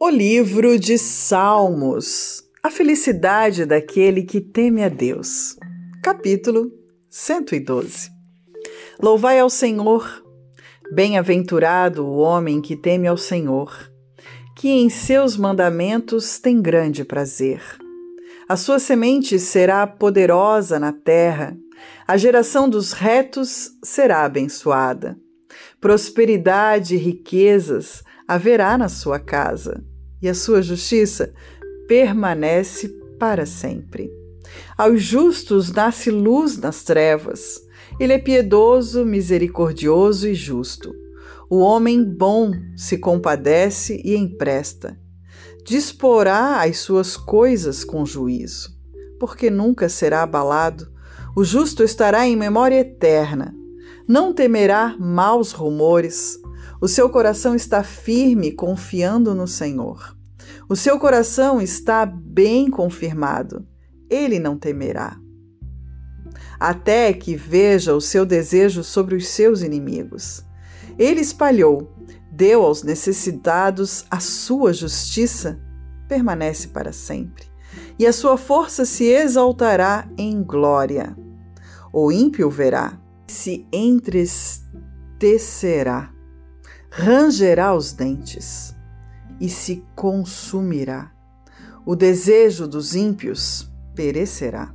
O livro de Salmos. A felicidade daquele que teme a Deus. Capítulo 112. Louvai ao Senhor. Bem-aventurado o homem que teme ao Senhor, que em seus mandamentos tem grande prazer. A sua semente será poderosa na terra, a geração dos retos será abençoada. Prosperidade e riquezas haverá na sua casa, e a sua justiça permanece para sempre. Aos justos nasce luz nas trevas. Ele é piedoso, misericordioso e justo. O homem bom se compadece e empresta. Disporá as suas coisas com juízo, porque nunca será abalado. O justo estará em memória eterna. Não temerá maus rumores. O seu coração está firme, confiando no Senhor. O seu coração está bem confirmado. Ele não temerá. Até que veja o seu desejo sobre os seus inimigos. Ele espalhou, deu aos necessitados a sua justiça, permanece para sempre, e a sua força se exaltará em glória. O ímpio verá, se entristecerá rangerá os dentes e se consumirá. O desejo dos ímpios perecerá.